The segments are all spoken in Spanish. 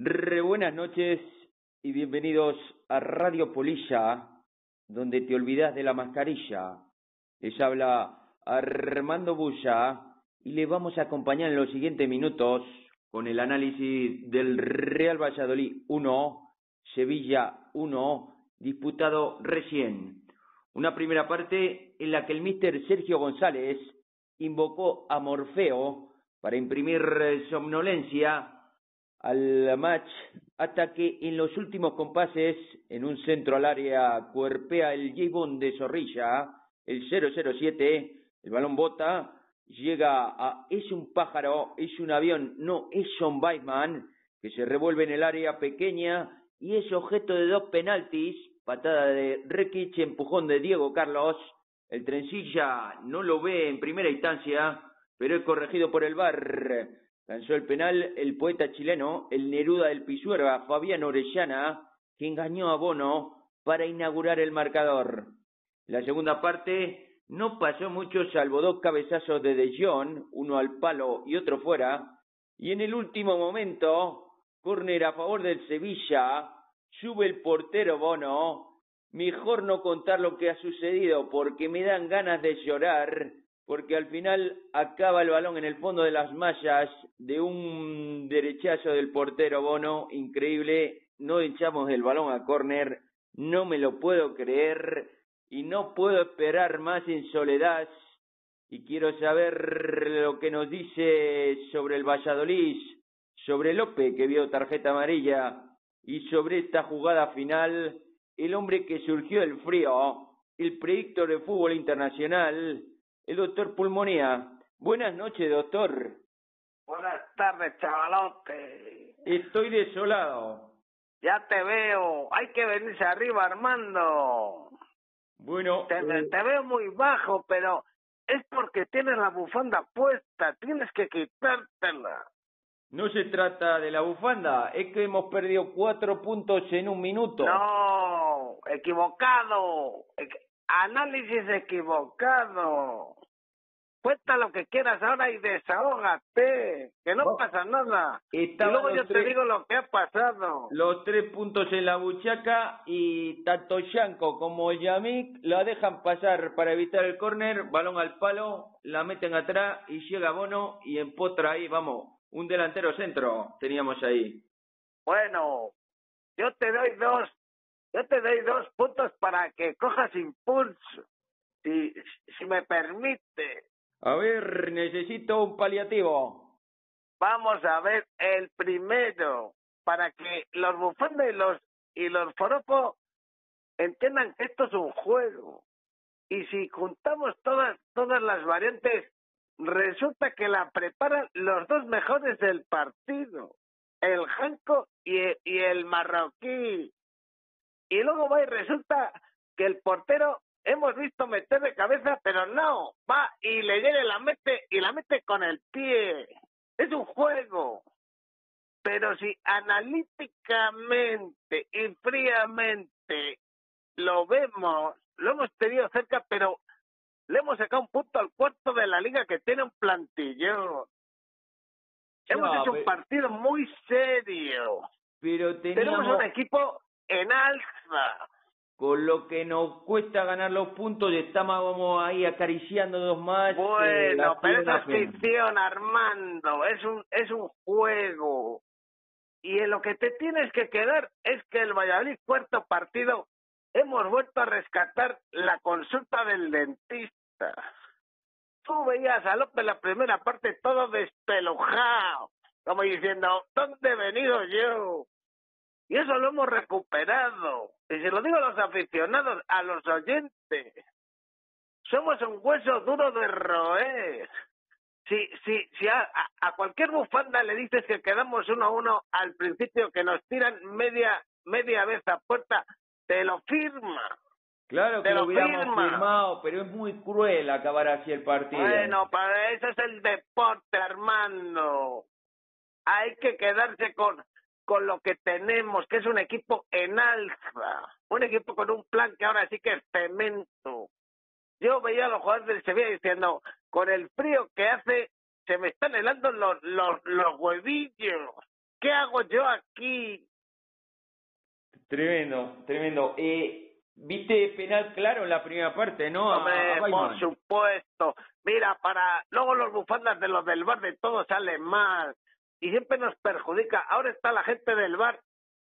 Re buenas noches y bienvenidos a Radio Polilla, donde te olvidas de la mascarilla. Les habla Armando Bulla y le vamos a acompañar en los siguientes minutos con el análisis del Real Valladolid 1, Sevilla 1, disputado recién. Una primera parte en la que el míster Sergio González invocó a Morfeo para imprimir somnolencia al match hasta que en los últimos compases, en un centro al área, cuerpea el j de Zorrilla, el 007, el balón bota, llega a es un pájaro, es un avión, no es John Weissman, que se revuelve en el área pequeña y es objeto de dos penaltis, patada de Rekic, empujón de Diego Carlos, el trencilla no lo ve en primera instancia, pero es corregido por el VAR. Lanzó el penal el poeta chileno, el Neruda del Pisuerga, Fabián Orellana, que engañó a Bono para inaugurar el marcador. La segunda parte no pasó mucho salvo dos cabezazos de De Jong, uno al palo y otro fuera, y en el último momento, córner a favor del Sevilla, sube el portero Bono, mejor no contar lo que ha sucedido porque me dan ganas de llorar porque al final acaba el balón en el fondo de las mallas de un derechazo del portero Bono, increíble, no echamos el balón a córner, no me lo puedo creer y no puedo esperar más en soledad. Y quiero saber lo que nos dice sobre el Valladolid, sobre Lope que vio tarjeta amarilla y sobre esta jugada final, el hombre que surgió del frío, el predictor de fútbol internacional, el doctor Pulmonía. Buenas noches, doctor. Buenas tardes, chavalote. Estoy desolado. Ya te veo. Hay que venirse arriba, Armando. Bueno. Te, eh, te veo muy bajo, pero es porque tienes la bufanda puesta. Tienes que quitártela. no se trata de la bufanda, es que hemos perdido cuatro puntos en un minuto. No, equivocado. Equ- análisis equivocado. Cuenta lo que quieras ahora y desahógate, que no Oh. pasa nada. Y luego yo te digo lo que ha pasado. Los tres puntos en la buchaca y tanto Yanko como Yamik la dejan pasar para evitar el córner, balón al palo, la meten atrás y llega Bono y empotra ahí, vamos, un delantero centro teníamos ahí. Bueno, yo te doy dos, yo te doy dos puntos para que cojas impulso, si, si me permite. A ver, necesito un paliativo. Vamos a ver el primero, para que los bufandos y los, y los foropos entiendan que esto es un juego. Y si juntamos todas, todas las variantes, resulta que la preparan los dos mejores del partido, el Janko y, y el marroquí. Y luego va y resulta que el portero hemos visto meter de cabeza, pero no, va y le llega y la mete y la mete con el pie. Es un juego. Pero si analíticamente y fríamente lo vemos, lo hemos tenido cerca, pero le hemos sacado un punto al cuarto de la liga que tiene un plantillón. Hemos hecho un partido muy serio. Pero Tenemos un equipo en alza. Con lo que nos cuesta ganar los puntos, estábamos ahí acariciando dos más. eh, Bueno, pero es ficción, Armando. Es un, es un juego. Y en lo que te tienes que quedar es que el Valladolid, cuarto partido, hemos vuelto a rescatar la consulta del dentista. Tú veías a López la primera parte todo despelujado, como diciendo, ¿dónde he venido yo? Y eso lo hemos recuperado. Y se lo digo a los aficionados, a los oyentes. Somos un hueso duro de roer. Si, si, si a, cualquier bufanda le dices que quedamos uno a uno al principio, que nos tiran media, media vez a puerta, te lo firma. Claro que lo lo hubiéramos firma. firmado, pero es muy cruel acabar así el partido. Bueno, para eso es el deporte, Armando. Hay que quedarse con, con lo que tenemos, que es un equipo en alza. Un equipo con un plan que ahora sí que es cemento. Yo veía a los jugadores del Sevilla diciendo, con el frío que hace, se me están helando los, los, los huevillos. ¿qué hago yo aquí? Tremendo, tremendo. Eh, ¿Viste penal claro en la primera parte, no? Hombre, por supuesto. Mira, para luego los bufandas de los del bar de todo salen mal y siempre nos perjudica. Ahora está la gente del bar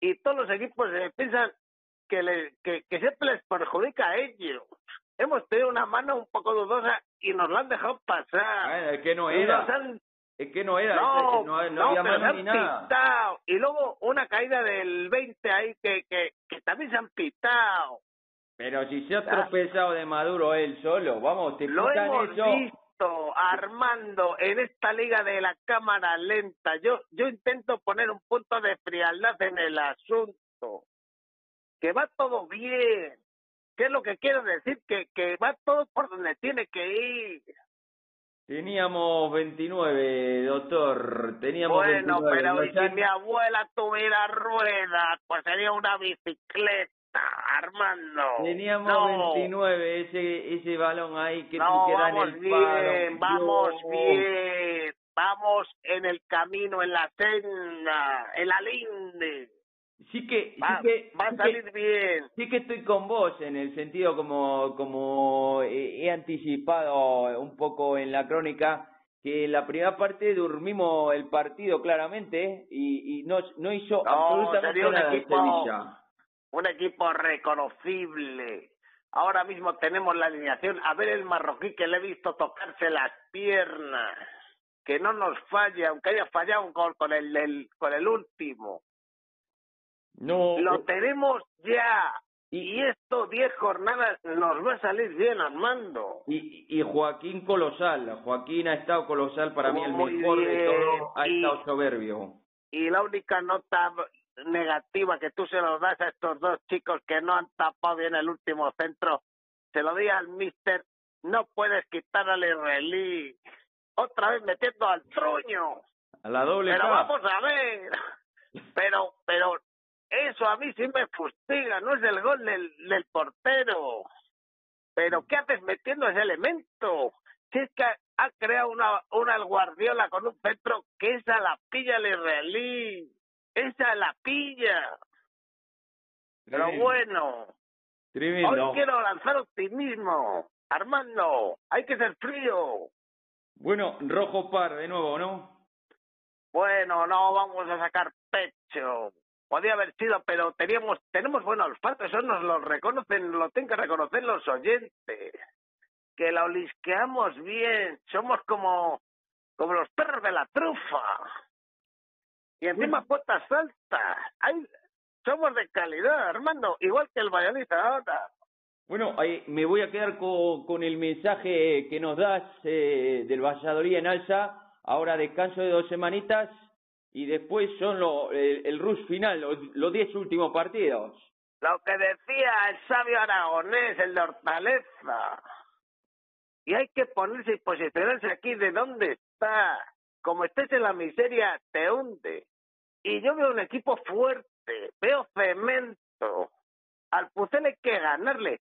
y todos los equipos eh, piensan que, le, que, que siempre les perjudica a ellos. Hemos tenido una mano un poco dudosa y nos la han dejado pasar. Ah, es que no era. Es que no era. No, no, no, había pero se han ni nada. pitado. Y luego una caída del 20 ahí que, que, que también se han pitado. Pero si se ha tropezado de Maduro él solo, vamos, te Lo pitan hemos eso. visto, Armando, en esta liga de la cámara lenta. Yo, yo intento poner un punto de frialdad en el asunto. Que va todo bien. ¿Qué es lo que quiero decir? Que, que va todo por donde tiene que ir. Teníamos 29, doctor. Teníamos Bueno, 29. pero Nos y si mi abuela tuviera ruedas, pues sería una bicicleta, Armando. Teníamos no. 29, ese ese balón ahí que No, queda en vamos el bien, palo. vamos Dios. bien, vamos en el camino, en la senda, en la linde. Sí que, sí Va, que, va a sí que- salir bien. Sí que estoy con vos en el sentido como, como he anticipado un poco en la crónica que en la primera parte durmimos el partido claramente y, y no, no hizo No, absolutamente nada equipo- Sevilla. Un equipo reconocible. Ahora mismo tenemos la alineación. A ver el marroquí que le he visto tocarse las piernas. Que no nos falle, aunque haya fallado un gol con el, el- con el último. No, Lo tenemos ya. y, Y esto, 10 jornadas, nos va a salir bien, Armando. y, y Joaquín colosal, Joaquín ha estado colosal para mí el mejor de bien, todos, ha y- estado soberbio. Y la única nota negativa que tú se lo das a estos dos chicos que no han tapado bien el último centro, se lo di al mister, no puedes quitar al israelí. Otra vez metiendo al truño. A la doble Pero K. vamos a ver. Pero, pero eso a mí sí me fustiga, no es el gol del, del portero. Pero ¿qué haces metiendo ese elemento? Si es que ha, ha creado una, una Guardiola con un centro que esa la pilla el israelí. Esa la pilla. Pero Tremendo, bueno, tremendo. hoy quiero lanzar optimismo. Armando, hay que ser frío. Bueno, rojo par de nuevo, ¿no? Bueno, no vamos a sacar pecho. Podía haber sido, pero teníamos, tenemos buen olfato, eso nos lo reconocen, lo tienen que reconocer los oyentes. Que la olisqueamos bien, somos como, como los perros de la trufa. Y encima puertas altas. Ay, somos de calidad, Armando, igual que el Valladolid ahora. Bueno, ahí me voy a quedar co- con, el mensaje que nos das eh, del Valladolid en alza. Ahora descanso de dos semanitas y después son lo, el, el rush final, los, los diez últimos partidos. Lo que decía el sabio aragonés, el de Hortaleza. Y hay que ponerse y posicionarse aquí de dónde está. Como estés en la miseria, te hunde. Y yo veo un equipo fuerte, veo cemento. Al Pucel hay que ganarle.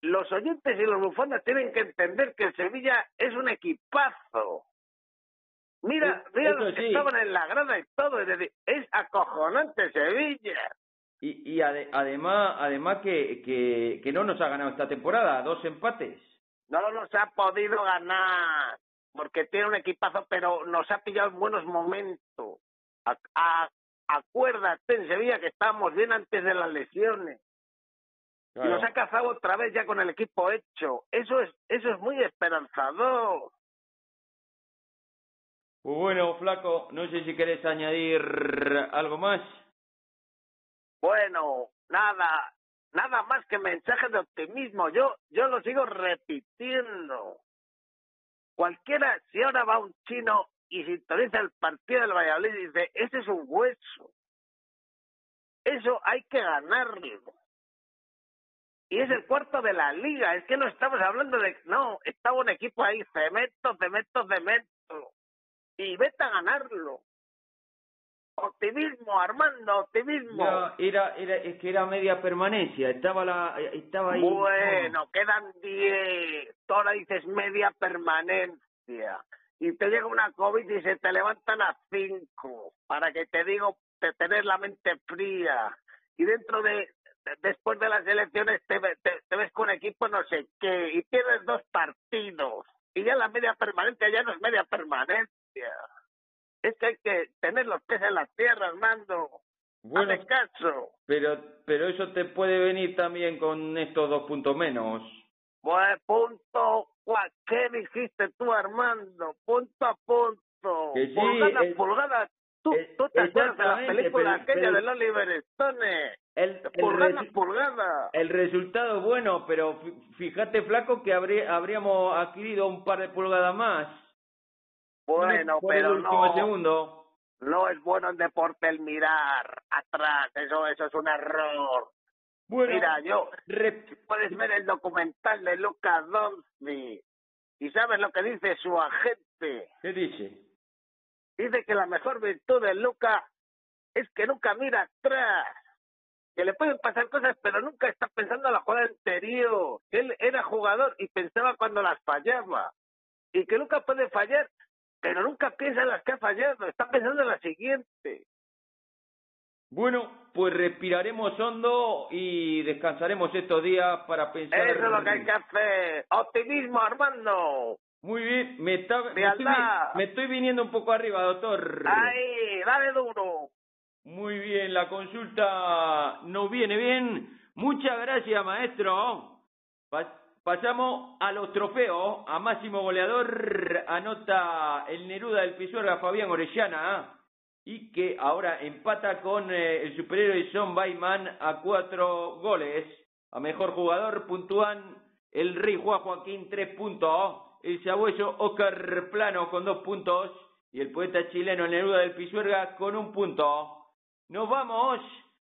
Los oyentes y los bufones tienen que entender que el Sevilla es un equipazo. Mira, mira eso los que sí. estaban en la grada y todo. Es decir, es acojonante Sevilla. Y, y ade- además, además que, que, que no nos ha ganado esta temporada, dos empates. No nos ha podido ganar porque tiene un equipazo, pero nos ha pillado en buenos momentos. A- a- acuérdate en Sevilla que estábamos bien antes de las lesiones. Y nos ha cazado otra vez ya con el equipo hecho. Eso es, eso es muy esperanzador. Pues bueno, Flaco, no sé si querés añadir algo más. Bueno, nada, nada más que mensajes de optimismo. Yo, yo lo sigo repitiendo. Cualquiera, si ahora va un chino y sintoniza el partido del Valladolid y dice, ese es un hueso. Eso hay que ganarlo. Y es el cuarto de la liga. Es que no estamos hablando de... No, estaba un equipo ahí, cemento, cemento, cemento. Y vete a ganarlo. Optimismo, Armando, optimismo. Era, era, es que era media permanencia, estaba la, estaba ahí. Bueno, quedan 10. Tú ahora dices media permanencia. Y te llega una COVID y se te levantan a cinco, para que te digo, te tener la mente fría. Y dentro de, después de las elecciones te, te, ves con equipo no sé qué, y tienes dos partidos. Y ya la media permanencia ya no es media permanencia. Es que hay que tener los pies en la tierra, Armando. Bueno, caso. Pero, pero eso te puede venir también con estos dos puntos menos. Pues punto ¿Qué dijiste tú, Armando? Punto a punto. Que sí, pulgada. ¿Tú, ¿Tú te acuerdas de la película aquella de Oliver Stone? El, pulgada pulgada. El resultado es bueno, pero fíjate, flaco, que habríamos adquirido un par de pulgadas más. Bueno, pero no. Segundo. No es bueno en deporte el mirar atrás. Eso, eso es un error. Mira, yo, puedes ver el documental de Luca Donzi y sabes lo que dice su agente. ¿Qué dice? Dice que la mejor virtud de Luca es que nunca mira atrás, que le pueden pasar cosas, pero nunca está pensando en la jugada anterior. Él era jugador y pensaba cuando las fallaba. Y que Luca puede fallar, pero nunca piensa en las que ha fallado, está pensando en la siguiente. Bueno, pues respiraremos hondo y descansaremos estos días para pensar. Eso es lo que hay que hacer. Optimismo, Armando. Muy bien, me, está, me, estoy, viniendo un poco arriba, doctor. Ahí, dale duro. Muy bien, la consulta no viene bien. Muchas gracias, maestro. pasamos a los trofeos. A máximo goleador anota el Neruda del Pisuerga Fabián Orellana y que ahora empata con eh, el superhéroe John Bayman a cuatro goles. A mejor jugador puntúan el Rey Juan Joaquín tres puntos, el sabueso Oscar Plano con dos puntos y el poeta chileno Neruda del Pisuerga con un punto. Nos vamos,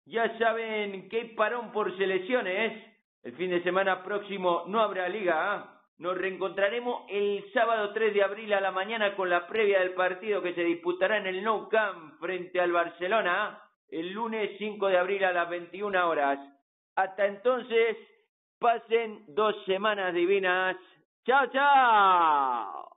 ya saben que parón por selecciones. El fin de semana próximo no habrá liga. Nos reencontraremos el sábado 3 de abril a la mañana con la previa del partido que se disputará en el Nou Camp frente al Barcelona el lunes 5 de abril a las 21 horas. Hasta entonces, pasen dos semanas divinas. ¡Chao, chao!